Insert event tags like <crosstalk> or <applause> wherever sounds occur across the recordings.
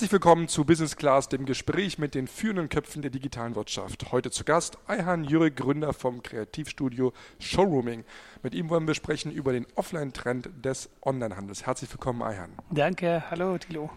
Herzlich willkommen zu Business Class, dem Gespräch mit den führenden Köpfen der digitalen Wirtschaft. Heute zu Gast Ayhan Jürek, Gründer vom Kreativstudio Showrooming. Mit ihm wollen wir sprechen über den Offline-Trend des Onlinehandels. Herzlich willkommen, Ayhan. Danke, hallo Thilo.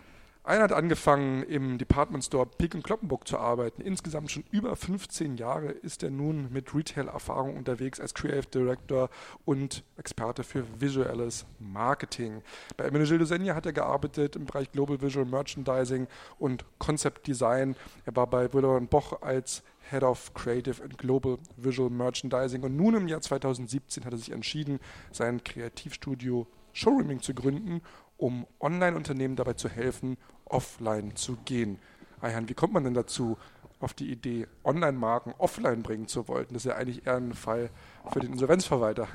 Einer hat angefangen, im Department Store Pik und Kloppenburg zu arbeiten. Insgesamt schon über 15 Jahre ist er nun mit Retail-Erfahrung unterwegs als Creative Director und Experte für visuelles Marketing. Bei Emile Gilles hat er gearbeitet im Bereich Global Visual Merchandising und Concept Design. Er war bei Willer Boch als Head of Creative and Global Visual Merchandising. Und nun im Jahr 2017 hat er sich entschieden, sein Kreativstudio Showrooming zu gründen um Online-Unternehmen dabei zu helfen, offline zu gehen. Ayhan, wie kommt man denn dazu, auf die Idee, Online-Marken offline bringen zu wollen? Das ist ja eigentlich eher ein Fall für den Insolvenzverwalter.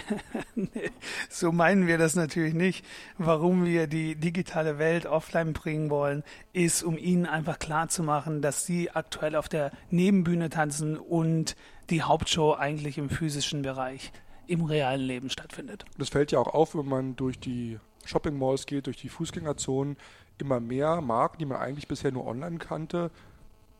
<laughs> nee, so meinen wir das natürlich nicht. Warum wir die digitale Welt offline bringen wollen, ist, um ihnen einfach klarzumachen, dass sie aktuell auf der Nebenbühne tanzen und die Hauptshow eigentlich im physischen Bereich im realen Leben stattfindet. Das fällt ja auch auf, wenn man durch die Shopping Malls geht, durch die Fußgängerzonen, immer mehr Marken, die man eigentlich bisher nur online kannte,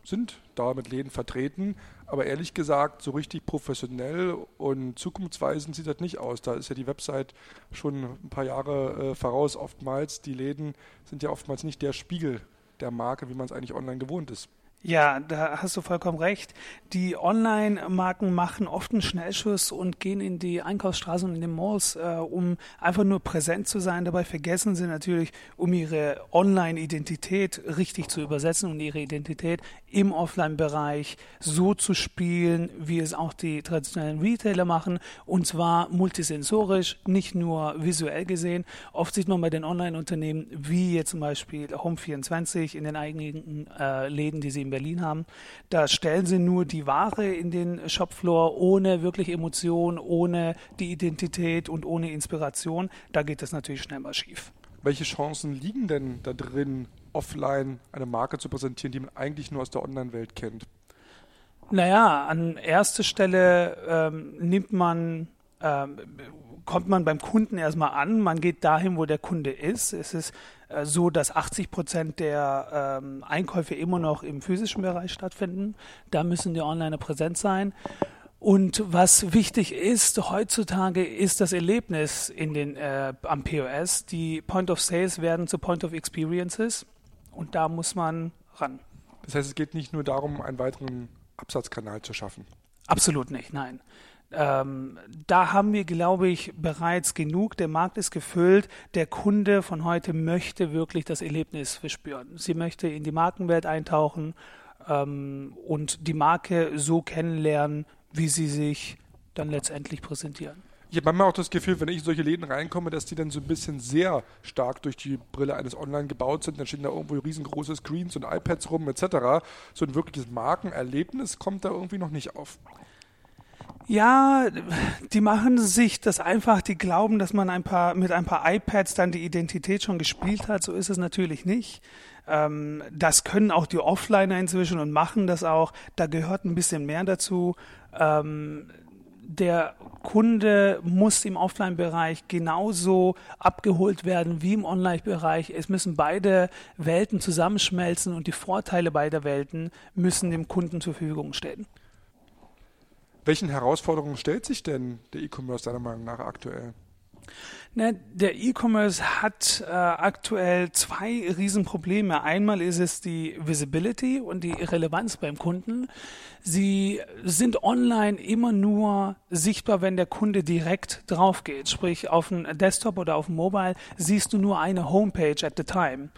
sind da mit Läden vertreten. Aber ehrlich gesagt, so richtig professionell und zukunftsweisend sieht das nicht aus. Da ist ja die Website schon ein paar Jahre äh, voraus oftmals. Die Läden sind ja oftmals nicht der Spiegel der Marke, wie man es eigentlich online gewohnt ist. Ja, da hast du vollkommen recht. Die Online-Marken machen oft einen Schnellschuss und gehen in die Einkaufsstraßen und in den Malls, äh, um einfach nur präsent zu sein. Dabei vergessen sie natürlich, um ihre Online-Identität richtig zu übersetzen und ihre Identität im Offline-Bereich so zu spielen, wie es auch die traditionellen Retailer machen, und zwar multisensorisch, nicht nur visuell gesehen. Oft sieht man bei den Online-Unternehmen, wie jetzt zum Beispiel Home24 in den eigenen äh, Läden, die sie in Berlin haben. Da stellen sie nur die Ware in den Shopfloor ohne wirklich Emotion, ohne die Identität und ohne Inspiration. Da geht das natürlich schnell mal schief. Welche Chancen liegen denn da drin, offline eine Marke zu präsentieren, die man eigentlich nur aus der Online-Welt kennt? Naja, an erster Stelle ähm, nimmt man ähm, kommt man beim Kunden erstmal an, man geht dahin, wo der Kunde ist. Es ist so, dass 80 Prozent der ähm, Einkäufe immer noch im physischen Bereich stattfinden. Da müssen die Online präsent sein. Und was wichtig ist heutzutage, ist das Erlebnis in den, äh, am POS. Die Point of Sales werden zu Point of Experiences und da muss man ran. Das heißt, es geht nicht nur darum, einen weiteren Absatzkanal zu schaffen. Absolut nicht, nein. Ähm, da haben wir, glaube ich, bereits genug. Der Markt ist gefüllt. Der Kunde von heute möchte wirklich das Erlebnis verspüren. Sie möchte in die Markenwelt eintauchen ähm, und die Marke so kennenlernen, wie sie sich dann letztendlich präsentieren. Ich habe manchmal auch das Gefühl, wenn ich in solche Läden reinkomme, dass die dann so ein bisschen sehr stark durch die Brille eines Online gebaut sind. Dann stehen da irgendwo riesengroße Screens und iPads rum etc. So ein wirkliches Markenerlebnis kommt da irgendwie noch nicht auf. Ja, die machen sich das einfach, die glauben, dass man ein paar mit ein paar iPads dann die Identität schon gespielt hat. So ist es natürlich nicht. Ähm, das können auch die Offliner inzwischen und machen das auch. Da gehört ein bisschen mehr dazu. Ähm, der Kunde muss im Offline-Bereich genauso abgeholt werden wie im Online-Bereich. Es müssen beide Welten zusammenschmelzen und die Vorteile beider Welten müssen dem Kunden zur Verfügung stehen. Welchen Herausforderungen stellt sich denn der E-Commerce deiner Meinung nach aktuell? Na, der E-Commerce hat äh, aktuell zwei Riesenprobleme. Einmal ist es die Visibility und die Relevanz beim Kunden. Sie sind online immer nur sichtbar, wenn der Kunde direkt drauf geht. Sprich, auf dem Desktop oder auf dem Mobile siehst du nur eine Homepage at the time.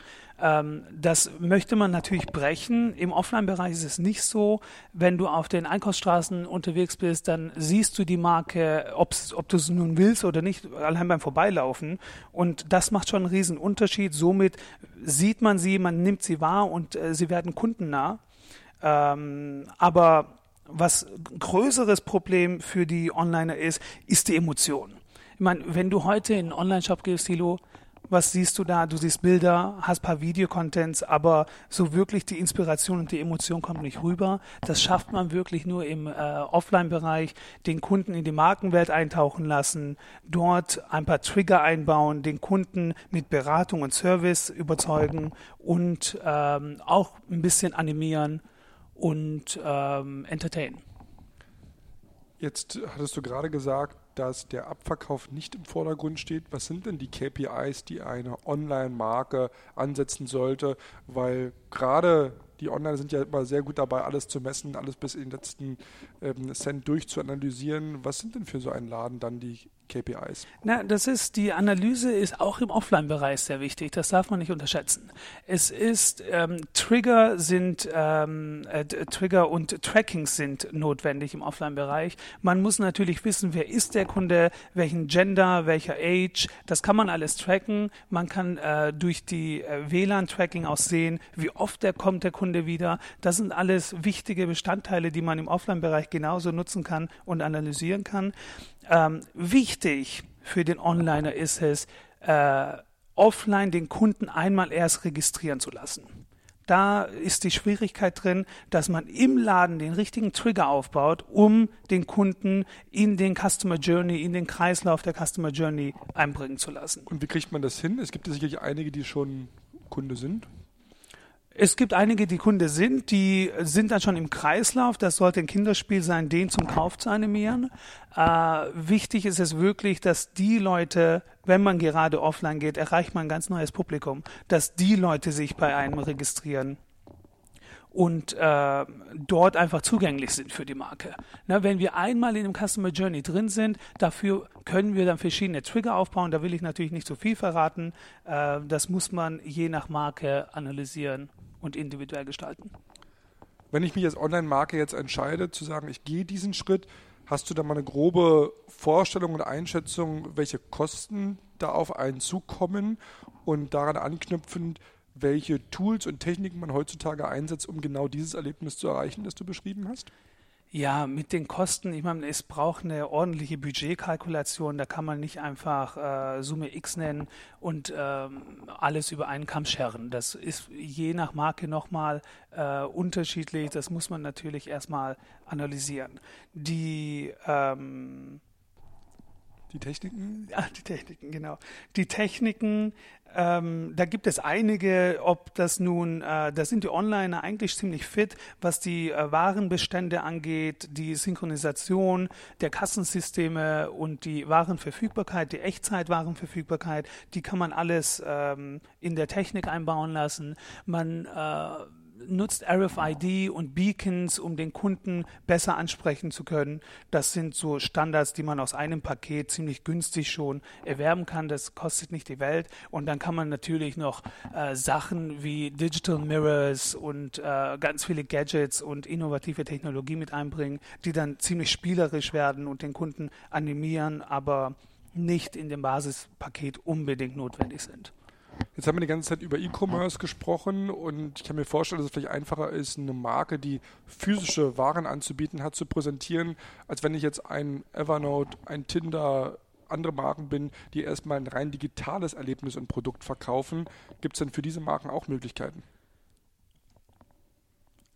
Ähm, das möchte man natürlich brechen. Im Offline-Bereich ist es nicht so. Wenn du auf den Einkaufsstraßen unterwegs bist, dann siehst du die Marke, ob du es nun willst oder nicht, allein beim Vorbeilaufen. Und das macht schon einen riesen Unterschied. Somit sieht man sie, man nimmt sie wahr und äh, sie werden kundennah. Ähm, aber was größeres Problem für die Onliner ist, ist die Emotion. Ich meine, wenn du heute in einen Online-Shop gehst, Silo, was siehst du da? Du siehst Bilder, hast ein paar Videocontents, aber so wirklich die Inspiration und die Emotion kommt nicht rüber. Das schafft man wirklich nur im äh, Offline-Bereich, den Kunden in die Markenwelt eintauchen lassen, dort ein paar Trigger einbauen, den Kunden mit Beratung und Service überzeugen und ähm, auch ein bisschen animieren und ähm, entertainen. Jetzt hattest du gerade gesagt, dass der Abverkauf nicht im Vordergrund steht. Was sind denn die KPIs, die eine Online-Marke ansetzen sollte? Weil gerade die Online sind ja immer sehr gut dabei, alles zu messen, alles bis in den letzten ähm, Cent durchzuanalysieren. Was sind denn für so einen Laden dann die KPIs? Na, das ist, die Analyse ist auch im Offline-Bereich sehr wichtig. Das darf man nicht unterschätzen. Es ist, ähm, Trigger sind, ähm, äh, Trigger und Trackings sind notwendig im Offline-Bereich. Man muss natürlich wissen, wer ist der Kunde, welchen Gender, welcher Age. Das kann man alles tracken. Man kann äh, durch die äh, WLAN-Tracking auch sehen, wie oft der kommt, der Kunde wieder. Das sind alles wichtige Bestandteile, die man im Offline-Bereich genauso nutzen kann und analysieren kann. Ähm, wichtig für den Onliner ist es, äh, offline den Kunden einmal erst registrieren zu lassen. Da ist die Schwierigkeit drin, dass man im Laden den richtigen Trigger aufbaut, um den Kunden in den Customer Journey, in den Kreislauf der Customer Journey einbringen zu lassen. Und wie kriegt man das hin? Es gibt ja sicherlich einige, die schon Kunde sind. Es gibt einige, die Kunde sind, die sind dann schon im Kreislauf. Das sollte ein Kinderspiel sein, den zum Kauf zu animieren. Äh, wichtig ist es wirklich, dass die Leute, wenn man gerade offline geht, erreicht man ein ganz neues Publikum, dass die Leute sich bei einem registrieren und äh, dort einfach zugänglich sind für die Marke. Na, wenn wir einmal in dem Customer Journey drin sind, dafür können wir dann verschiedene Trigger aufbauen. Da will ich natürlich nicht so viel verraten. Äh, das muss man je nach Marke analysieren und individuell gestalten. Wenn ich mich als Online-Marke jetzt entscheide, zu sagen, ich gehe diesen Schritt, hast du da mal eine grobe Vorstellung und Einschätzung, welche Kosten da auf einen zukommen und daran anknüpfend, welche Tools und Techniken man heutzutage einsetzt, um genau dieses Erlebnis zu erreichen, das du beschrieben hast? Ja, mit den Kosten, ich meine, es braucht eine ordentliche Budgetkalkulation, da kann man nicht einfach äh, Summe X nennen und ähm, alles über einen Kamm scheren. Das ist je nach Marke nochmal äh, unterschiedlich, das muss man natürlich erstmal analysieren. Die ähm, die Techniken? Ja, die Techniken, genau. Die Techniken, ähm, da gibt es einige, ob das nun, äh, da sind die Onliner eigentlich ziemlich fit, was die äh, Warenbestände angeht, die Synchronisation der Kassensysteme und die Warenverfügbarkeit, die Echtzeitwarenverfügbarkeit, die kann man alles ähm, in der Technik einbauen lassen. Man äh, nutzt RFID und Beacons, um den Kunden besser ansprechen zu können. Das sind so Standards, die man aus einem Paket ziemlich günstig schon erwerben kann. Das kostet nicht die Welt. Und dann kann man natürlich noch äh, Sachen wie Digital Mirrors und äh, ganz viele Gadgets und innovative Technologie mit einbringen, die dann ziemlich spielerisch werden und den Kunden animieren, aber nicht in dem Basispaket unbedingt notwendig sind. Jetzt haben wir die ganze Zeit über E-Commerce gesprochen und ich kann mir vorstellen, dass es vielleicht einfacher ist, eine Marke, die physische Waren anzubieten hat, zu präsentieren, als wenn ich jetzt ein Evernote, ein Tinder, andere Marken bin, die erstmal ein rein digitales Erlebnis und Produkt verkaufen. Gibt es denn für diese Marken auch Möglichkeiten?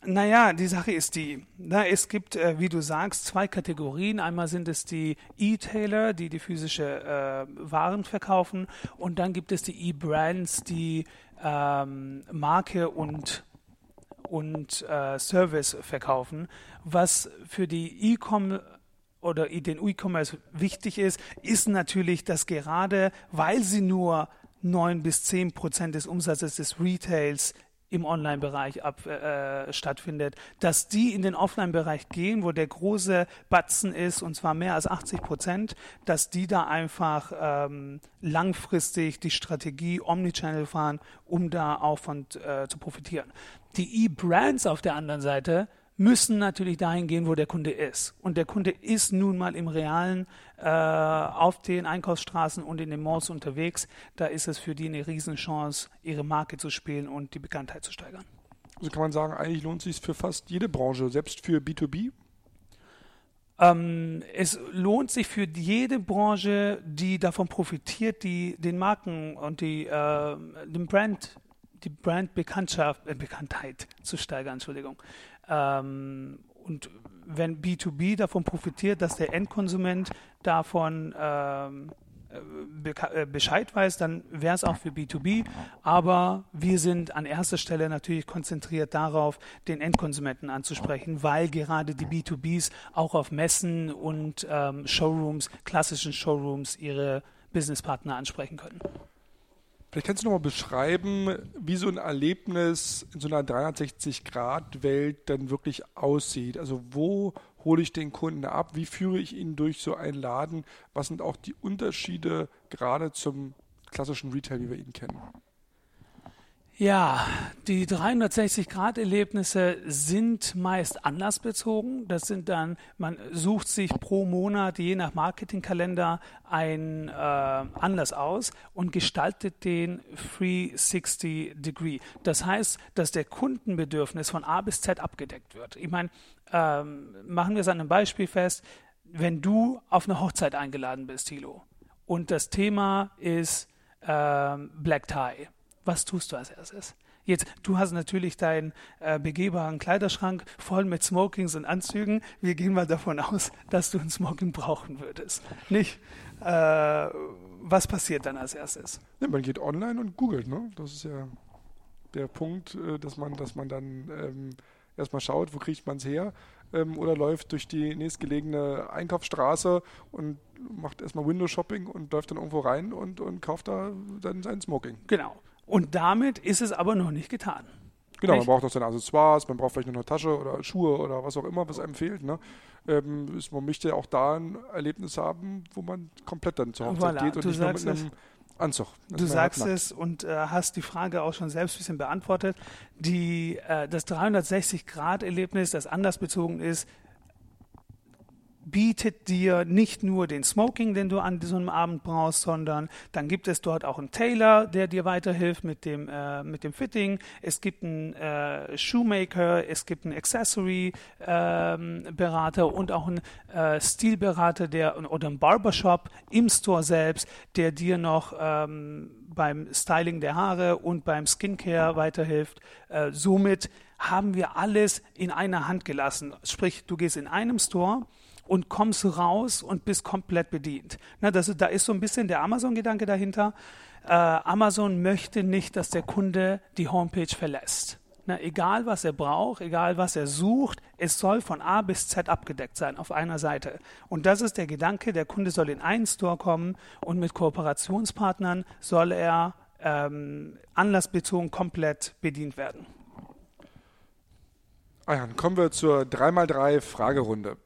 Naja, die Sache ist die, na, es gibt, äh, wie du sagst, zwei Kategorien. Einmal sind es die E-Tailer, die die physische äh, Waren verkaufen und dann gibt es die E-Brands, die ähm, Marke und und äh, Service verkaufen. Was für die E-Com oder den E-Commerce wichtig ist, ist natürlich, dass gerade weil sie nur 9 bis 10 Prozent des Umsatzes des Retails im Online-Bereich ab, äh, stattfindet, dass die in den Offline-Bereich gehen, wo der große Batzen ist, und zwar mehr als 80 Prozent, dass die da einfach ähm, langfristig die Strategie Omnichannel fahren, um da auch von äh, zu profitieren. Die E-Brands auf der anderen Seite müssen natürlich dahin gehen, wo der Kunde ist. Und der Kunde ist nun mal im Realen äh, auf den Einkaufsstraßen und in den Malls unterwegs. Da ist es für die eine Riesenchance, ihre Marke zu spielen und die Bekanntheit zu steigern. Also kann man sagen, eigentlich lohnt es sich für fast jede Branche, selbst für B2B? Ähm, es lohnt sich für jede Branche, die davon profitiert, die den Marken und die äh, den Brand, die Brandbekanntschaft, äh, Bekanntheit zu steigern. Entschuldigung. Ähm, und wenn B2B davon profitiert, dass der Endkonsument davon ähm, äh, Bescheid weiß, dann wäre es auch für B2B. Aber wir sind an erster Stelle natürlich konzentriert darauf, den Endkonsumenten anzusprechen, weil gerade die B2Bs auch auf Messen und ähm, Showrooms, klassischen Showrooms, ihre Businesspartner ansprechen können. Vielleicht kannst du noch mal beschreiben, wie so ein Erlebnis in so einer 360-Grad-Welt dann wirklich aussieht. Also wo hole ich den Kunden ab? Wie führe ich ihn durch so einen Laden? Was sind auch die Unterschiede gerade zum klassischen Retail, wie wir ihn kennen? Ja, die 360-Grad-Erlebnisse sind meist anlassbezogen. Das sind dann, man sucht sich pro Monat, je nach Marketingkalender, einen äh, Anlass aus und gestaltet den 360 Degree. Das heißt, dass der Kundenbedürfnis von A bis Z abgedeckt wird. Ich meine, ähm, machen wir es an einem Beispiel fest. Wenn du auf eine Hochzeit eingeladen bist, Thilo, und das Thema ist ähm, Black Tie was tust du als erstes? Jetzt, du hast natürlich deinen äh, begehbaren Kleiderschrank voll mit Smokings und Anzügen. Wir gehen mal davon aus, dass du ein Smoking brauchen würdest. Nicht? Äh, was passiert dann als erstes? Ja, man geht online und googelt. Ne? Das ist ja der Punkt, äh, dass, man, dass man dann ähm, erstmal schaut, wo kriegt man es her. Ähm, oder läuft durch die nächstgelegene Einkaufsstraße und macht erstmal Window-Shopping und läuft dann irgendwo rein und, und kauft da dann sein Smoking. Genau. Und damit ist es aber noch nicht getan. Genau, man braucht auch seine Accessoires, man braucht vielleicht noch eine Tasche oder Schuhe oder was auch immer, was einem fehlt. Ne? Ähm, man möchte ja auch da ein Erlebnis haben, wo man komplett dann zur Hochzeit voilà, geht und nicht nur mit einem Anzug. Du sagst es und äh, hast die Frage auch schon selbst ein bisschen beantwortet. Die, äh, das 360-Grad-Erlebnis, das anders bezogen ist, bietet dir nicht nur den Smoking, den du an einem Abend brauchst, sondern dann gibt es dort auch einen Tailor, der dir weiterhilft mit dem, äh, mit dem Fitting. Es gibt einen äh, Shoemaker, es gibt einen Accessory-Berater ähm, und auch einen äh, Stilberater der, oder einen Barbershop im Store selbst, der dir noch ähm, beim Styling der Haare und beim Skincare weiterhilft. Äh, somit haben wir alles in einer Hand gelassen. Sprich, du gehst in einem Store, und kommst raus und bist komplett bedient. Na, das, da ist so ein bisschen der Amazon-Gedanke dahinter. Äh, Amazon möchte nicht, dass der Kunde die Homepage verlässt. Na, egal was er braucht, egal was er sucht, es soll von A bis Z abgedeckt sein auf einer Seite. Und das ist der Gedanke, der Kunde soll in einen Store kommen und mit Kooperationspartnern soll er ähm, anlassbezogen komplett bedient werden. Ah ja, dann kommen wir zur 3x3 Fragerunde.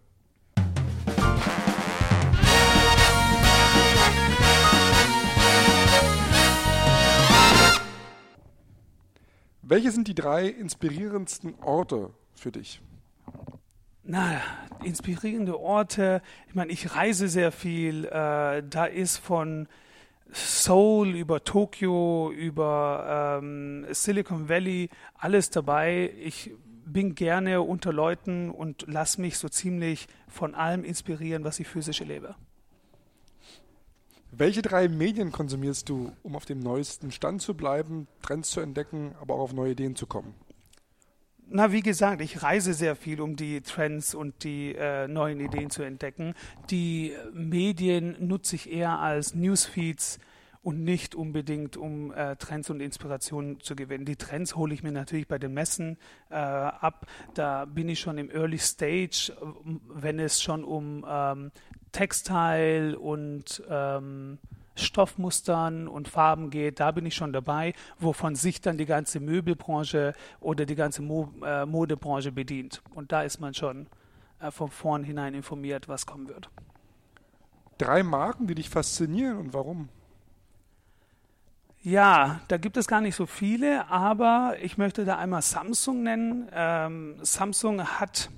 Welche sind die drei inspirierendsten Orte für dich? Na, inspirierende Orte. Ich meine, ich reise sehr viel. Äh, da ist von Seoul über Tokio, über ähm, Silicon Valley alles dabei. Ich bin gerne unter Leuten und lasse mich so ziemlich von allem inspirieren, was ich physisch erlebe. Welche drei Medien konsumierst du, um auf dem neuesten Stand zu bleiben, Trends zu entdecken, aber auch auf neue Ideen zu kommen? Na, wie gesagt, ich reise sehr viel, um die Trends und die äh, neuen Ideen zu entdecken. Die Medien nutze ich eher als Newsfeeds und nicht unbedingt, um äh, Trends und Inspirationen zu gewinnen. Die Trends hole ich mir natürlich bei den Messen äh, ab. Da bin ich schon im Early Stage, wenn es schon um ähm, Textile und ähm, Stoffmustern und Farben geht, da bin ich schon dabei, wovon sich dann die ganze Möbelbranche oder die ganze Mo äh, Modebranche bedient. Und da ist man schon äh, von vornherein informiert, was kommen wird. Drei Marken, die dich faszinieren und warum? Ja, da gibt es gar nicht so viele, aber ich möchte da einmal Samsung nennen. Ähm, Samsung hat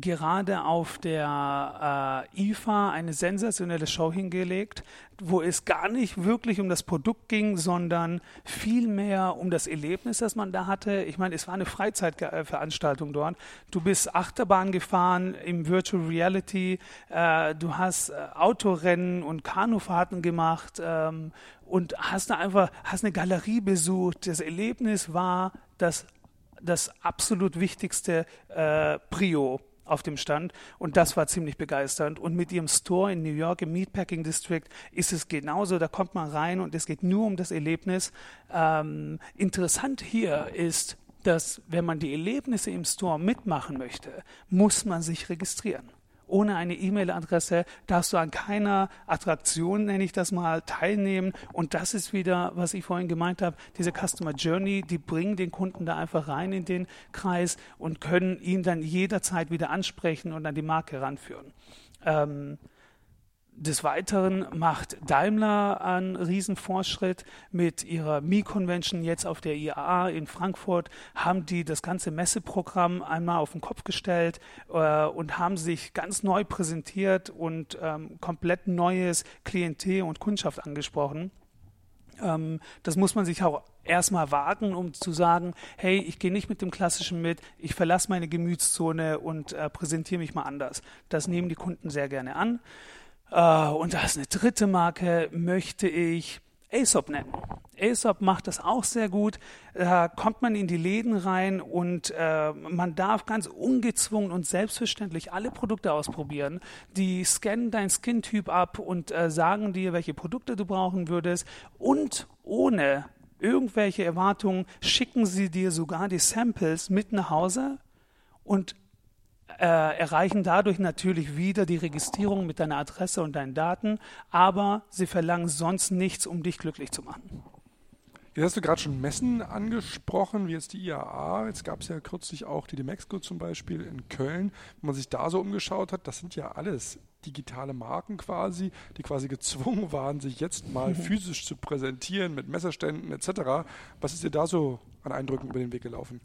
gerade auf der äh, IFA eine sensationelle Show hingelegt, wo es gar nicht wirklich um das Produkt ging, sondern vielmehr um das Erlebnis, das man da hatte. Ich meine, es war eine Freizeitveranstaltung dort. Du bist Achterbahn gefahren im Virtual Reality, äh, du hast äh, Autorennen und Kanufahrten gemacht ähm, und hast da einfach hast eine Galerie besucht. Das Erlebnis war das das absolut wichtigste äh, Prio auf dem Stand und das war ziemlich begeisternd. Und mit ihrem Store in New York im Meatpacking District ist es genauso, da kommt man rein und es geht nur um das Erlebnis. Ähm, interessant hier ist, dass wenn man die Erlebnisse im Store mitmachen möchte, muss man sich registrieren ohne eine E-Mail-Adresse darfst du an keiner Attraktion, nenne ich das mal, teilnehmen. Und das ist wieder, was ich vorhin gemeint habe, diese Customer Journey, die bringen den Kunden da einfach rein in den Kreis und können ihn dann jederzeit wieder ansprechen und an die Marke ranführen. Ähm, des Weiteren macht Daimler einen Riesenfortschritt mit ihrer Mi-Convention jetzt auf der IAA in Frankfurt, haben die das ganze Messeprogramm einmal auf den Kopf gestellt äh, und haben sich ganz neu präsentiert und ähm, komplett neues Klientel und Kundschaft angesprochen. Ähm, das muss man sich auch erstmal wagen, um zu sagen, hey, ich gehe nicht mit dem Klassischen mit, ich verlasse meine Gemütszone und äh, präsentiere mich mal anders. Das nehmen die Kunden sehr gerne an. Uh, und als eine dritte Marke möchte ich Aesop nennen. Aesop macht das auch sehr gut. Da kommt man in die Läden rein und äh, man darf ganz ungezwungen und selbstverständlich alle Produkte ausprobieren. Die scannen dein Skin-Typ ab und äh, sagen dir, welche Produkte du brauchen würdest. Und ohne irgendwelche Erwartungen schicken sie dir sogar die Samples mit nach Hause und äh, erreichen dadurch natürlich wieder die Registrierung mit deiner Adresse und deinen Daten, aber sie verlangen sonst nichts, um dich glücklich zu machen. Jetzt hast du gerade schon Messen angesprochen, wie jetzt die IAA. Jetzt gab es ja kürzlich auch die Demexco zum Beispiel in Köln. Wenn man sich da so umgeschaut hat, das sind ja alles digitale Marken quasi, die quasi gezwungen waren, sich jetzt mal mhm. physisch zu präsentieren mit Messerständen etc. Was ist dir da so an Eindrücken über den Weg gelaufen?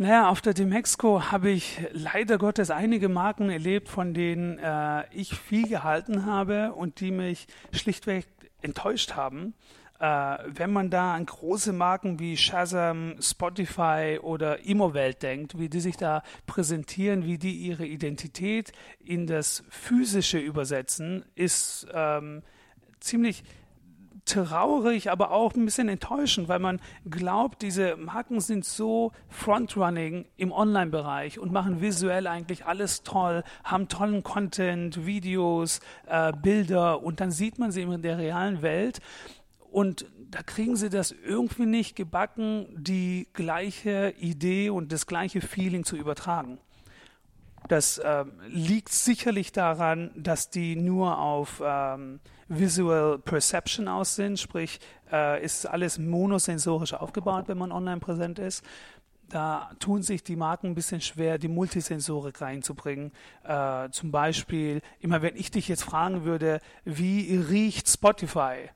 Naja, auf der Demexco habe ich leider Gottes einige Marken erlebt, von denen äh, ich viel gehalten habe und die mich schlichtweg enttäuscht haben. Äh, wenn man da an große Marken wie Shazam, Spotify oder Immowelt denkt, wie die sich da präsentieren, wie die ihre Identität in das Physische übersetzen, ist ähm, ziemlich traurig, aber auch ein bisschen enttäuschend, weil man glaubt, diese Marken sind so frontrunning im Online-Bereich und machen visuell eigentlich alles toll, haben tollen Content, Videos, äh, Bilder und dann sieht man sie in der realen Welt und da kriegen sie das irgendwie nicht gebacken, die gleiche Idee und das gleiche Feeling zu übertragen. Das äh, liegt sicherlich daran, dass die nur auf ähm, Visual Perception aus sind, sprich äh, ist alles monosensorisch aufgebaut, wenn man online präsent ist. Da tun sich die Marken ein bisschen schwer, die Multisensorik reinzubringen. Äh, zum Beispiel, immer wenn ich dich jetzt fragen würde, wie riecht Spotify?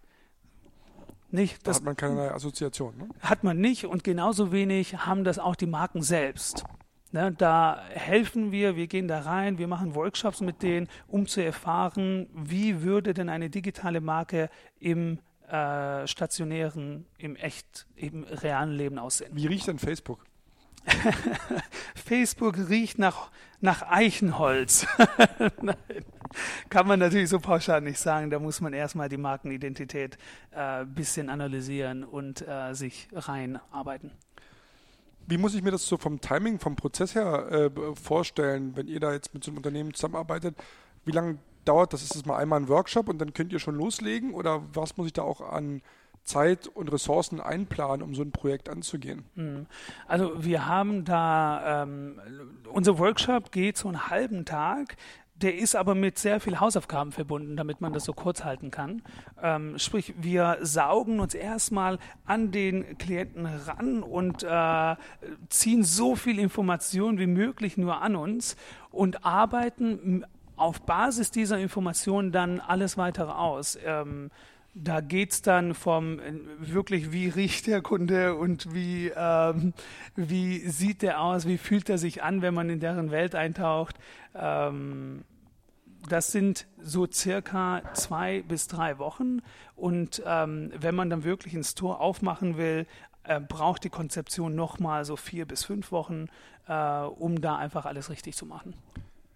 Nicht, da hat man keine Assoziation. Ne? Hat man nicht und genauso wenig haben das auch die Marken selbst. Ne, da helfen wir, wir gehen da rein, wir machen Workshops mit denen, um zu erfahren, wie würde denn eine digitale Marke im äh, stationären, im echt, im realen Leben aussehen. Wie riecht denn Facebook? <laughs> Facebook riecht nach, nach Eichenholz. <laughs> Nein, kann man natürlich so pauschal nicht sagen. Da muss man erstmal die Markenidentität ein äh, bisschen analysieren und äh, sich reinarbeiten. Wie muss ich mir das so vom Timing, vom Prozess her äh, vorstellen, wenn ihr da jetzt mit so einem Unternehmen zusammenarbeitet? Wie lange dauert das? Ist das mal einmal ein Workshop und dann könnt ihr schon loslegen? Oder was muss ich da auch an Zeit und Ressourcen einplanen, um so ein Projekt anzugehen? Hm. Also wir haben da, ähm, unser Workshop geht so einen halben Tag. Der ist aber mit sehr viel Hausaufgaben verbunden, damit man das so kurz halten kann. Ähm, sprich, wir saugen uns erstmal an den Klienten ran und äh, ziehen so viel Information wie möglich nur an uns und arbeiten auf Basis dieser Informationen dann alles weitere aus. Ähm, Da geht es dann vom wirklich, wie riecht der Kunde und wie, ähm, wie sieht der aus, wie fühlt er sich an, wenn man in deren Welt eintaucht. Ähm, das sind so circa zwei bis drei Wochen. Und ähm, wenn man dann wirklich ein Store aufmachen will, äh, braucht die Konzeption nochmal so vier bis fünf Wochen, äh, um da einfach alles richtig zu machen.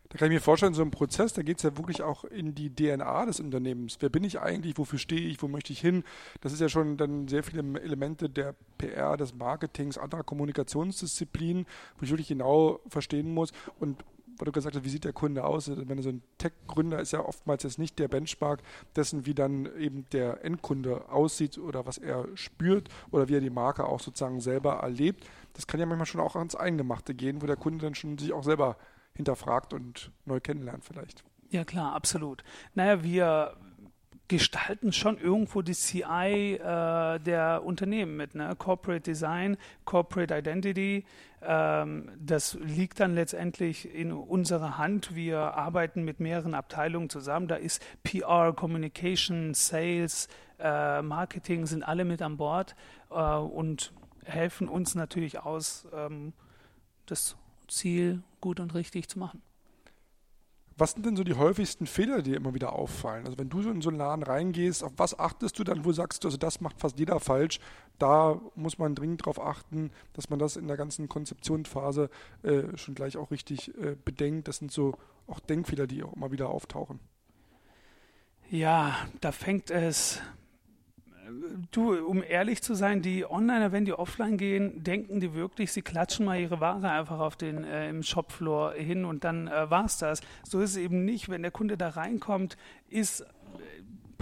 Da kann ich mir vorstellen, so ein Prozess, da geht es ja wirklich auch in die DNA des Unternehmens. Wer bin ich eigentlich? Wofür stehe ich? Wo möchte ich hin? Das ist ja schon dann sehr viele Elemente der PR, des Marketings, anderer Kommunikationsdisziplinen, wo ich wirklich genau verstehen muss. Und weil du gesagt hast, wie sieht der Kunde aus? Wenn so ein Tech-Gründer ist ja oftmals jetzt nicht der Benchmark dessen, wie dann eben der Endkunde aussieht oder was er spürt oder wie er die Marke auch sozusagen selber erlebt. Das kann ja manchmal schon auch ans Eingemachte gehen, wo der Kunde dann schon sich auch selber hinterfragt und neu kennenlernt vielleicht. Ja klar, absolut. Naja, wir gestalten schon irgendwo die CI äh, der Unternehmen mit, ne? Corporate Design, Corporate Identity. Ähm, das liegt dann letztendlich in unserer Hand. Wir arbeiten mit mehreren Abteilungen zusammen. Da ist PR, Communication, Sales, äh, Marketing sind alle mit an Bord äh, und helfen uns natürlich aus, ähm, das Ziel gut und richtig zu machen. Was sind denn so die häufigsten Fehler, die dir immer wieder auffallen? Also wenn du so in so einen Laden reingehst, auf was achtest du dann, wo sagst du, also das macht fast jeder falsch, da muss man dringend darauf achten, dass man das in der ganzen Konzeptionsphase äh, schon gleich auch richtig äh, bedenkt. Das sind so auch Denkfehler, die auch immer wieder auftauchen. Ja, da fängt es du, um ehrlich zu sein, die Onliner, wenn die offline gehen, denken die wirklich, sie klatschen mal ihre Ware einfach auf den äh, im Shopfloor hin und dann äh, es das. So ist es eben nicht. Wenn der Kunde da reinkommt, ist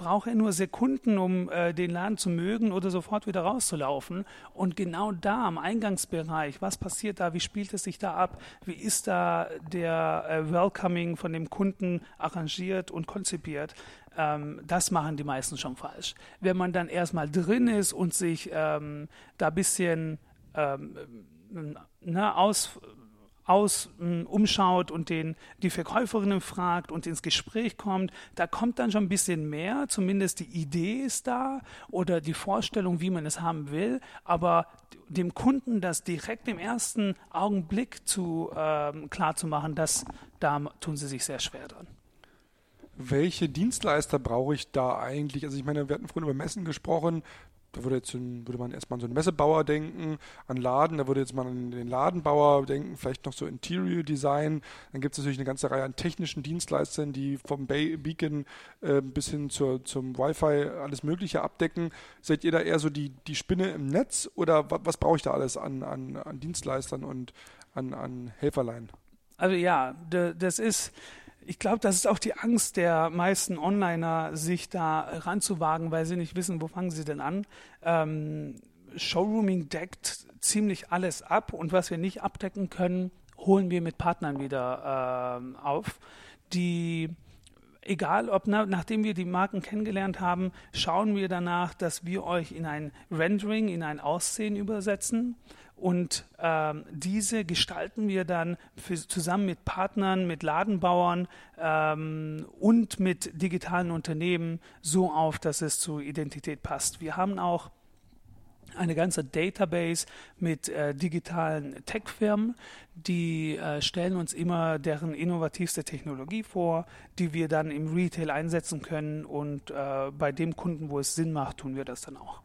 braucht er nur Sekunden, um äh, den Laden zu mögen oder sofort wieder rauszulaufen. Und genau da am Eingangsbereich, was passiert da, wie spielt es sich da ab, wie ist da der äh, Welcoming von dem Kunden arrangiert und konzipiert, ähm, das machen die meisten schon falsch. Wenn man dann erstmal drin ist und sich ähm, da ein bisschen ähm, na, aus aus um, umschaut und den, die Verkäuferinnen fragt und ins Gespräch kommt, da kommt dann schon ein bisschen mehr, zumindest die Idee ist da oder die Vorstellung, wie man es haben will, aber dem Kunden das direkt im ersten Augenblick zu ähm, klar zu machen, das, da tun sie sich sehr schwer dran welche Dienstleister brauche ich da eigentlich? Also ich meine, wir hatten vorhin über Messen gesprochen. Da würde, jetzt würde man erstmal an so einen Messebauer denken, an Laden, da würde jetzt man an den Ladenbauer denken, vielleicht noch so Interior Design. Dann gibt es natürlich eine ganze Reihe an technischen Dienstleistern, die vom Bay Beacon äh, bis hin zur, zum Wi-Fi alles Mögliche abdecken. Seid ihr da eher so die, die Spinne im Netz oder was, was brauche ich da alles an, an, an Dienstleistern und an, an Helferlein? Also ja, das ist ich glaube, das ist auch die Angst der meisten Onliner, sich da ranzuwagen, weil sie nicht wissen, wo fangen sie denn an. Ähm, Showrooming deckt ziemlich alles ab und was wir nicht abdecken können, holen wir mit Partnern wieder äh, auf, die egal ob na, nachdem wir die Marken kennengelernt haben, schauen wir danach, dass wir euch in ein Rendering, in ein Aussehen übersetzen und ähm, diese gestalten wir dann für, zusammen mit Partnern, mit Ladenbauern ähm, und mit digitalen Unternehmen so auf, dass es zur Identität passt. Wir haben auch eine ganze Database mit äh, digitalen Tech-Firmen, die äh, stellen uns immer deren innovativste Technologie vor, die wir dann im Retail einsetzen können und äh, bei dem Kunden, wo es Sinn macht, tun wir das dann auch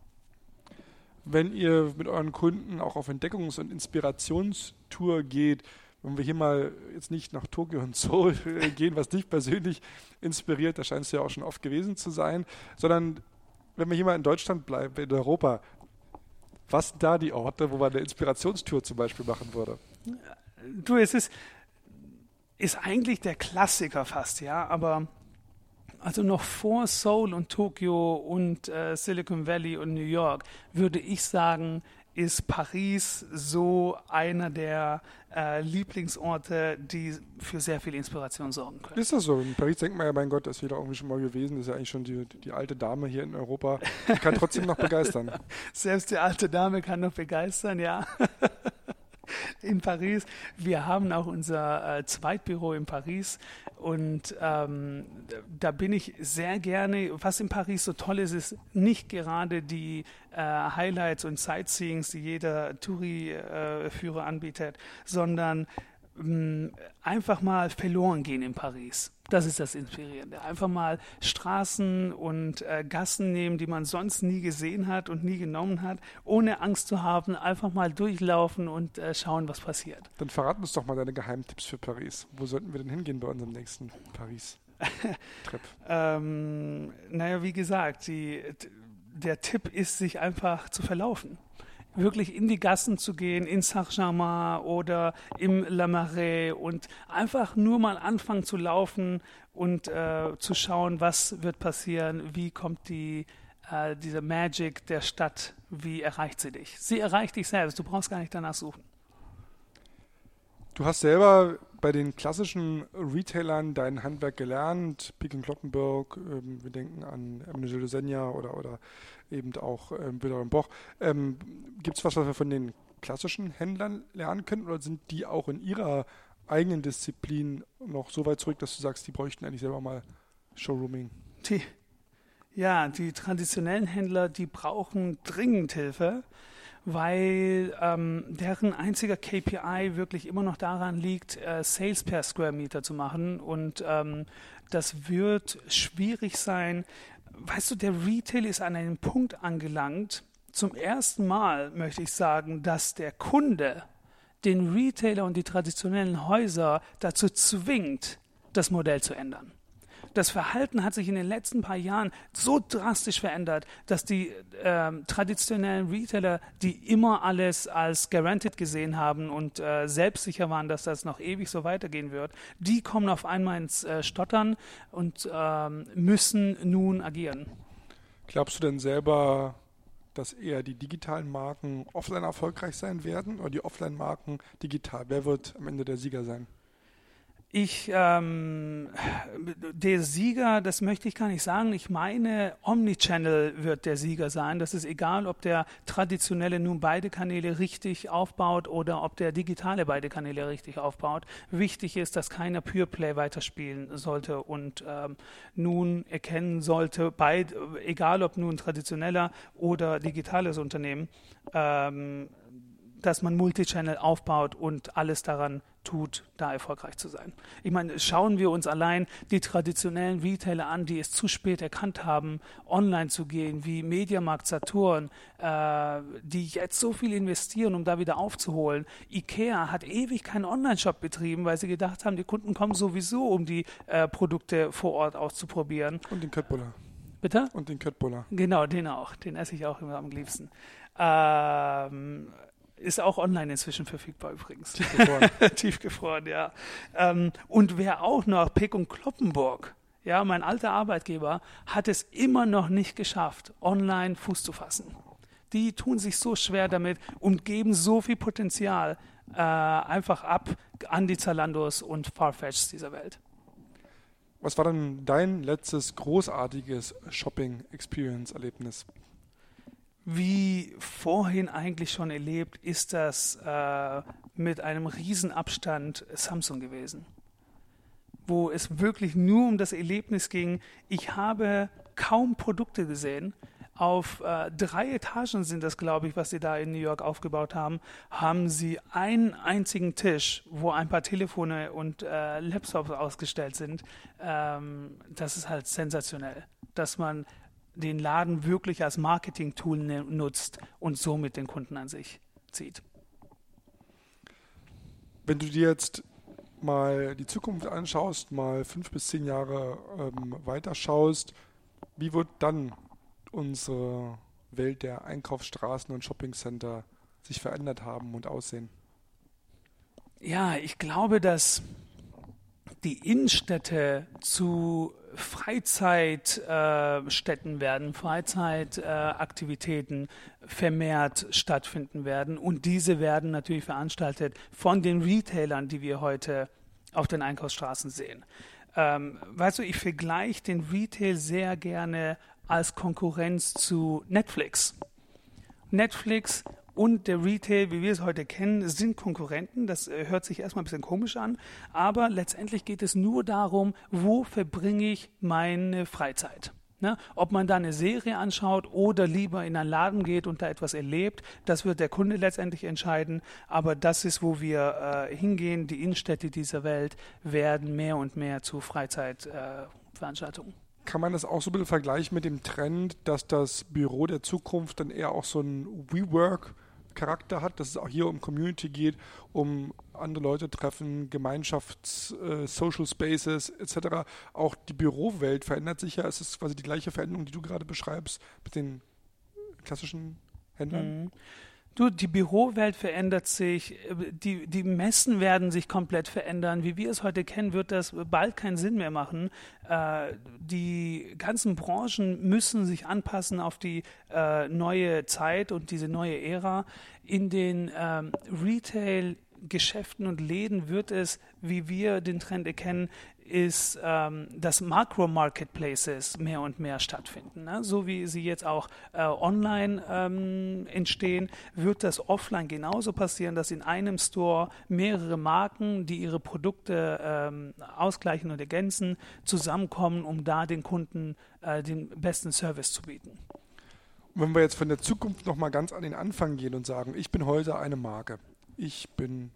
wenn ihr mit euren Kunden auch auf Entdeckungs- und Inspirationstour geht, wenn wir hier mal jetzt nicht nach Tokio und Seoul <laughs> gehen, was dich persönlich inspiriert, da scheinst du ja auch schon oft gewesen zu sein, sondern wenn wir hier mal in Deutschland bleiben, in Europa, was sind da die Orte, wo man eine Inspirationstour zum Beispiel machen würde? Du, es ist, ist eigentlich der Klassiker fast, ja, aber also noch vor Seoul und Tokio und äh, Silicon Valley und New York, würde ich sagen, ist Paris so einer der äh, Lieblingsorte, die für sehr viel Inspiration sorgen können. Ist das so? In Paris denkt man ja, mein Gott, das ist wieder irgendwie schon mal gewesen. Das ist ja eigentlich schon die, die alte Dame hier in Europa. Die kann trotzdem noch <laughs> begeistern. Selbst die alte Dame kann noch begeistern, ja. <laughs> in Paris. Wir haben auch unser äh, Zweitbüro in Paris und ähm, da bin ich sehr gerne. Was in Paris so toll ist, ist nicht gerade die äh, Highlights und Sightseeings, die jeder Touri-Führer äh, anbietet, sondern einfach mal verloren gehen in Paris. Das ist das Inspirierende. Einfach mal Straßen und äh, Gassen nehmen, die man sonst nie gesehen hat und nie genommen hat, ohne Angst zu haben. Einfach mal durchlaufen und äh, schauen, was passiert. Dann verrat uns doch mal deine Geheimtipps für Paris. Wo sollten wir denn hingehen bei unserem nächsten Paris-Trip? <laughs> ähm, naja, wie gesagt, die, der Tipp ist, sich einfach zu verlaufen wirklich in die Gassen zu gehen, in Saint-Germain oder im La Marais und einfach nur mal anfangen zu laufen und äh, zu schauen, was wird passieren, wie kommt die äh, diese Magic der Stadt, wie erreicht sie dich? Sie erreicht dich selbst, du brauchst gar nicht danach suchen. Du hast selber bei den klassischen Retailern dein Handwerk gelernt, Pick Kloppenburg, ähm, wir denken an Emile Senja oder, oder eben auch ähm, Wilhelm Boch. Ähm, Gibt es was, was wir von den klassischen Händlern lernen können oder sind die auch in ihrer eigenen Disziplin noch so weit zurück, dass du sagst, die bräuchten eigentlich selber mal Showrooming? Die, ja, die traditionellen Händler, die brauchen dringend Hilfe weil ähm, deren einziger KPI wirklich immer noch daran liegt, äh, Sales per Square Meter zu machen. Und ähm, das wird schwierig sein. Weißt du, der Retail ist an einem Punkt angelangt, zum ersten Mal möchte ich sagen, dass der Kunde den Retailer und die traditionellen Häuser dazu zwingt, das Modell zu ändern das Verhalten hat sich in den letzten paar Jahren so drastisch verändert, dass die äh, traditionellen Retailer, die immer alles als guaranteed gesehen haben und äh, selbstsicher waren, dass das noch ewig so weitergehen wird, die kommen auf einmal ins äh, Stottern und ähm, müssen nun agieren. Glaubst du denn selber, dass eher die digitalen Marken offline erfolgreich sein werden oder die Offline-Marken digital? Wer wird am Ende der Sieger sein? Ich, ähm, der Sieger, das möchte ich gar nicht sagen. Ich meine, Omnichannel wird der Sieger sein. Das ist egal, ob der traditionelle nun beide Kanäle richtig aufbaut oder ob der digitale beide Kanäle richtig aufbaut. Wichtig ist, dass keiner Pure Play weiterspielen sollte und ähm, nun erkennen sollte, beid, egal ob nun traditioneller oder digitales Unternehmen, ähm, dass man Multichannel aufbaut und alles daran tut, da erfolgreich zu sein. Ich meine, schauen wir uns allein die traditionellen Retailer an, die es zu spät erkannt haben, online zu gehen, wie Mediamarkt, Saturn, äh, die jetzt so viel investieren, um da wieder aufzuholen. Ikea hat ewig keinen Online-Shop betrieben, weil sie gedacht haben, die Kunden kommen sowieso, um die äh, Produkte vor Ort auszuprobieren. Und den Köttbullar. Bitte? Und den Köttbullar. Genau, den auch. Den esse ich auch immer am liebsten. Ähm, ist auch online inzwischen verfügbar übrigens. Tiefgefroren. <laughs> Tiefgefroren, ja. Ähm, und wer auch noch, Pick und Kloppenburg, ja, mein alter Arbeitgeber, hat es immer noch nicht geschafft, online Fuß zu fassen. Die tun sich so schwer damit und geben so viel Potenzial äh, einfach ab an die Zalandos und Farfetchs dieser Welt. Was war denn dein letztes großartiges Shopping-Experience-Erlebnis? Wie vorhin eigentlich schon erlebt, ist das äh, mit einem Riesenabstand Samsung gewesen, wo es wirklich nur um das Erlebnis ging. Ich habe kaum Produkte gesehen. Auf äh, drei Etagen sind das, glaube ich, was sie da in New York aufgebaut haben, haben sie einen einzigen Tisch, wo ein paar Telefone und äh, Laptops ausgestellt sind. Ähm, das ist halt sensationell, dass man den Laden wirklich als Marketing-Tool ne, nutzt und somit den Kunden an sich zieht. Wenn du dir jetzt mal die Zukunft anschaust, mal fünf bis zehn Jahre ähm, weiter schaust, wie wird dann unsere Welt der Einkaufsstraßen und Shoppingcenter sich verändert haben und aussehen? Ja, ich glaube, dass die Innenstädte zu Freizeitstätten äh, werden, Freizeitaktivitäten äh, vermehrt stattfinden werden. Und diese werden natürlich veranstaltet von den Retailern, die wir heute auf den Einkaufsstraßen sehen. Ähm, weißt du, ich vergleiche den Retail sehr gerne als Konkurrenz zu Netflix. Netflix und der Retail, wie wir es heute kennen, sind Konkurrenten. Das äh, hört sich erstmal ein bisschen komisch an, aber letztendlich geht es nur darum, wo verbringe ich meine Freizeit. Ne? Ob man da eine Serie anschaut oder lieber in einen Laden geht und da etwas erlebt, das wird der Kunde letztendlich entscheiden. Aber das ist, wo wir äh, hingehen. Die Innenstädte dieser Welt werden mehr und mehr zu Freizeitveranstaltungen. Äh, Kann man das auch so ein bisschen vergleichen mit dem Trend, dass das Büro der Zukunft dann eher auch so ein WeWork Charakter hat, dass es auch hier um Community geht, um andere Leute treffen, Gemeinschafts-, äh, Social Spaces etc. Auch die Bürowelt verändert sich ja. Es ist quasi die gleiche Veränderung, die du gerade beschreibst mit den klassischen Händlern. Mhm. Du, die Bürowelt verändert sich, die, die Messen werden sich komplett verändern. Wie wir es heute kennen, wird das bald keinen Sinn mehr machen. Äh, die ganzen Branchen müssen sich anpassen auf die äh, neue Zeit und diese neue Ära. In den ähm, Retail- Geschäften und Läden wird es, wie wir den Trend erkennen, ist, ähm, dass Makro-Marketplaces mehr und mehr stattfinden. Ne? So wie sie jetzt auch äh, online ähm, entstehen, wird das offline genauso passieren, dass in einem Store mehrere Marken, die ihre Produkte ähm, ausgleichen und ergänzen, zusammenkommen, um da den Kunden äh, den besten Service zu bieten. wenn wir jetzt von der Zukunft nochmal ganz an den Anfang gehen und sagen, ich bin heute eine Marke. Ich bin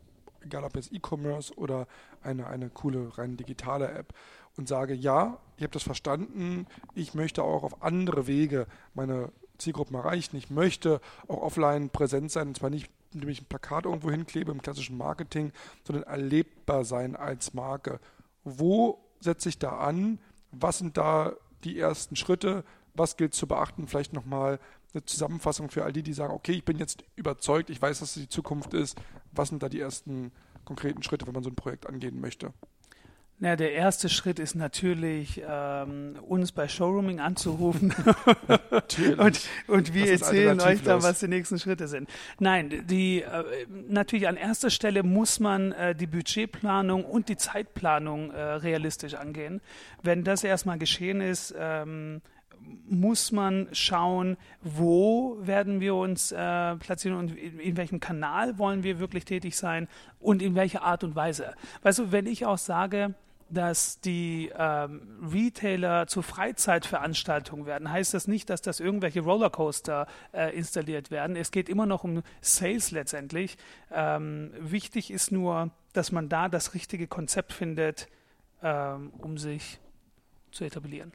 egal ob jetzt E-Commerce oder eine, eine coole, rein digitale App und sage, ja, ich habe das verstanden, ich möchte auch auf andere Wege meine Zielgruppen erreichen. Ich möchte auch offline präsent sein, und zwar nicht, indem ich ein Plakat irgendwo hinklebe im klassischen Marketing, sondern erlebbar sein als Marke. Wo setze ich da an? Was sind da die ersten Schritte? Was gilt zu beachten? Vielleicht nochmal eine Zusammenfassung für all die, die sagen, okay, ich bin jetzt überzeugt, ich weiß, dass es die Zukunft ist. Was sind da die ersten konkreten Schritte, wenn man so ein Projekt angehen möchte? Na, der erste Schritt ist natürlich, ähm, uns bei Showrooming anzurufen. <laughs> <laughs> und, und wir erzählen euch dann, was die nächsten Schritte sind. Nein, die, äh, natürlich an erster Stelle muss man äh, die Budgetplanung und die Zeitplanung äh, realistisch angehen. Wenn das erstmal geschehen ist, ähm, muss man schauen, wo werden wir uns äh, platzieren und in, in, welchem Kanal wollen wir wirklich tätig sein und in welcher Art und Weise. Weißt du, wenn ich auch sage, dass die ähm, Retailer zu Freizeitveranstaltungen werden, heißt das nicht, dass das irgendwelche Rollercoaster äh, installiert werden. Es geht immer noch um Sales letztendlich. Ähm, wichtig ist nur, dass man da das richtige Konzept findet, ähm, um sich zu etablieren.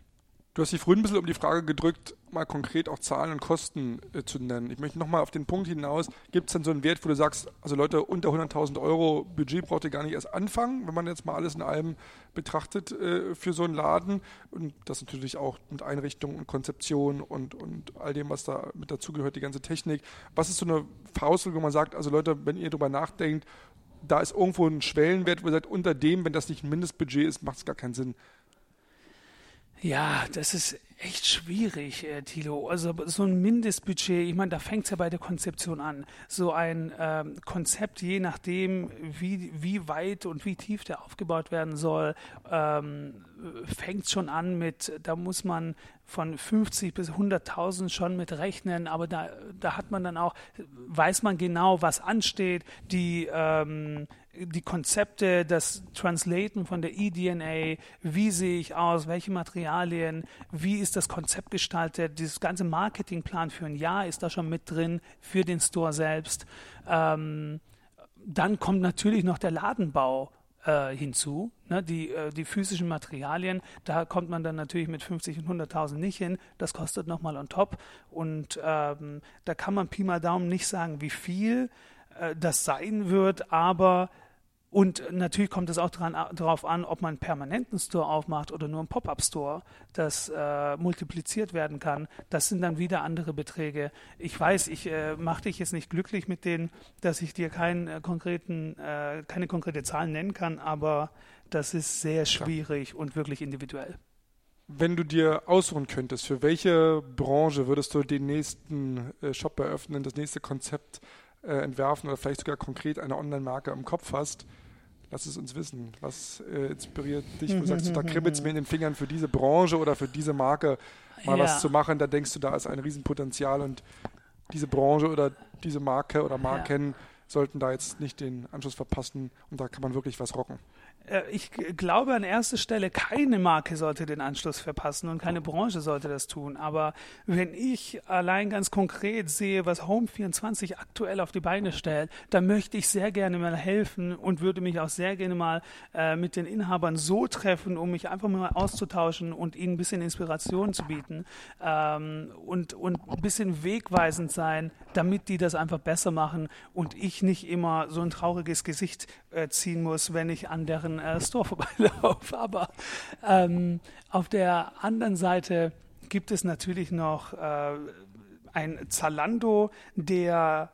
Du hast dich vorhin ein bisschen um die Frage gedrückt, mal konkret auch Zahlen und Kosten äh, zu nennen. Ich möchte nochmal auf den Punkt hinaus, gibt es denn so einen Wert, wo du sagst, also Leute, unter 100.000 Euro Budget braucht ihr gar nicht erst anfangen, wenn man jetzt mal alles in allem betrachtet äh, für so einen Laden und das natürlich auch mit Einrichtung und Konzeption und, und all dem, was da mit dazugehört, die ganze Technik. Was ist so eine Faustregel, wo man sagt, also Leute, wenn ihr darüber nachdenkt, da ist irgendwo ein Schwellenwert, wo ihr sagt, unter dem, wenn das nicht ein Mindestbudget ist, macht es gar keinen Sinn. Ja, das ist echt schwierig, äh, Thilo. Also so ein Mindestbudget, ich meine, da fängt es ja bei der Konzeption an. So ein ähm, Konzept, je nachdem, wie, wie weit und wie tief der aufgebaut werden soll, ähm, fängt schon an mit, da muss man von 50 bis 100.000 schon mit rechnen, aber da, da hat man dann auch, weiß man genau, was ansteht, die ähm, die Konzepte, das Translaten von der eDNA, wie sehe ich aus, welche Materialien, wie ist das Konzept gestaltet, dieses ganze Marketingplan für ein Jahr ist da schon mit drin für den Store selbst. Ähm, dann kommt natürlich noch der Ladenbau äh, hinzu, ne, die, äh, die physischen Materialien, da kommt man dann natürlich mit 50 und 100.000 nicht hin, das kostet nochmal on top. Und ähm, da kann man Pi mal Daumen nicht sagen, wie viel äh, das sein wird, aber und natürlich kommt es auch darauf an, ob man einen permanenten Store aufmacht oder nur einen Pop-up-Store, das äh, multipliziert werden kann. Das sind dann wieder andere Beträge. Ich weiß, ich äh, mache dich jetzt nicht glücklich mit denen, dass ich dir keinen, äh, konkreten, äh, keine konkrete Zahlen nennen kann, aber das ist sehr schwierig Klar. und wirklich individuell. Wenn du dir aussuchen könntest, für welche Branche würdest du den nächsten äh, Shop eröffnen, das nächste Konzept äh, entwerfen oder vielleicht sogar konkret eine Online-Marke im Kopf hast, lass es uns wissen. Was äh, inspiriert dich? Wo sagst du, da kribbelt es mir in den Fingern für diese Branche oder für diese Marke mal ja. was zu machen? Da denkst du, da ist ein Riesenpotenzial und diese Branche oder diese Marke oder Marken ja. sollten da jetzt nicht den Anschluss verpassen und da kann man wirklich was rocken. Äh, ich glaube an erster Stelle, keine Marke sollte den Anschluss verpassen und keine Branche sollte das tun. Aber wenn ich allein ganz konkret sehe, was Home24 aktuell auf die Beine stellt, dann möchte ich sehr gerne mal helfen und würde mich auch sehr gerne mal äh, mit den Inhabern so treffen, um mich einfach mal auszutauschen und ihnen ein bisschen Inspiration zu bieten ähm, und, und ein bisschen wegweisend sein, damit die das einfach besser machen und ich nicht immer so ein trauriges Gesicht äh, ziehen muss, wenn ich an deren äh, Store <laughs> vorbeilaufe. Aber ähm, auf der anderen Seite gibt es natürlich noch äh, ein Zalando, der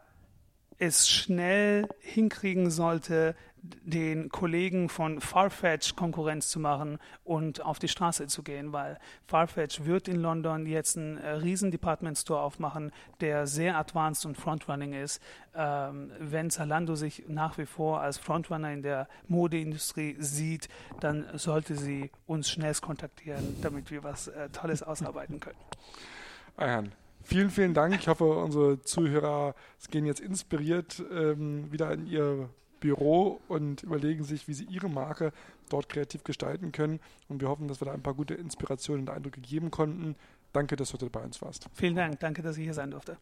es schnell hinkriegen sollte, den Kollegen von Farfetch Konkurrenz zu machen und auf die Straße zu gehen, weil Farfetch wird in London jetzt einen äh, riesen Department Store aufmachen, der sehr advanced und frontrunning ist. Ähm, wenn Zalando sich nach wie vor als Frontrunner in der Modeindustrie sieht, dann sollte sie uns schnellst kontaktieren, damit wir was äh, Tolles <laughs> ausarbeiten können. Ayhan, vielen, vielen Dank. Ich hoffe, unsere Zuhörer gehen jetzt inspiriert ähm, wieder in ihr Büro und überlegen sich, wie sie ihre Marke dort kreativ gestalten können. Und wir hoffen, dass wir da ein paar gute Inspirationen und Eindrücke geben konnten. Danke, dass du heute bei uns warst. Vielen Dank. Danke, dass ich hier sein durfte.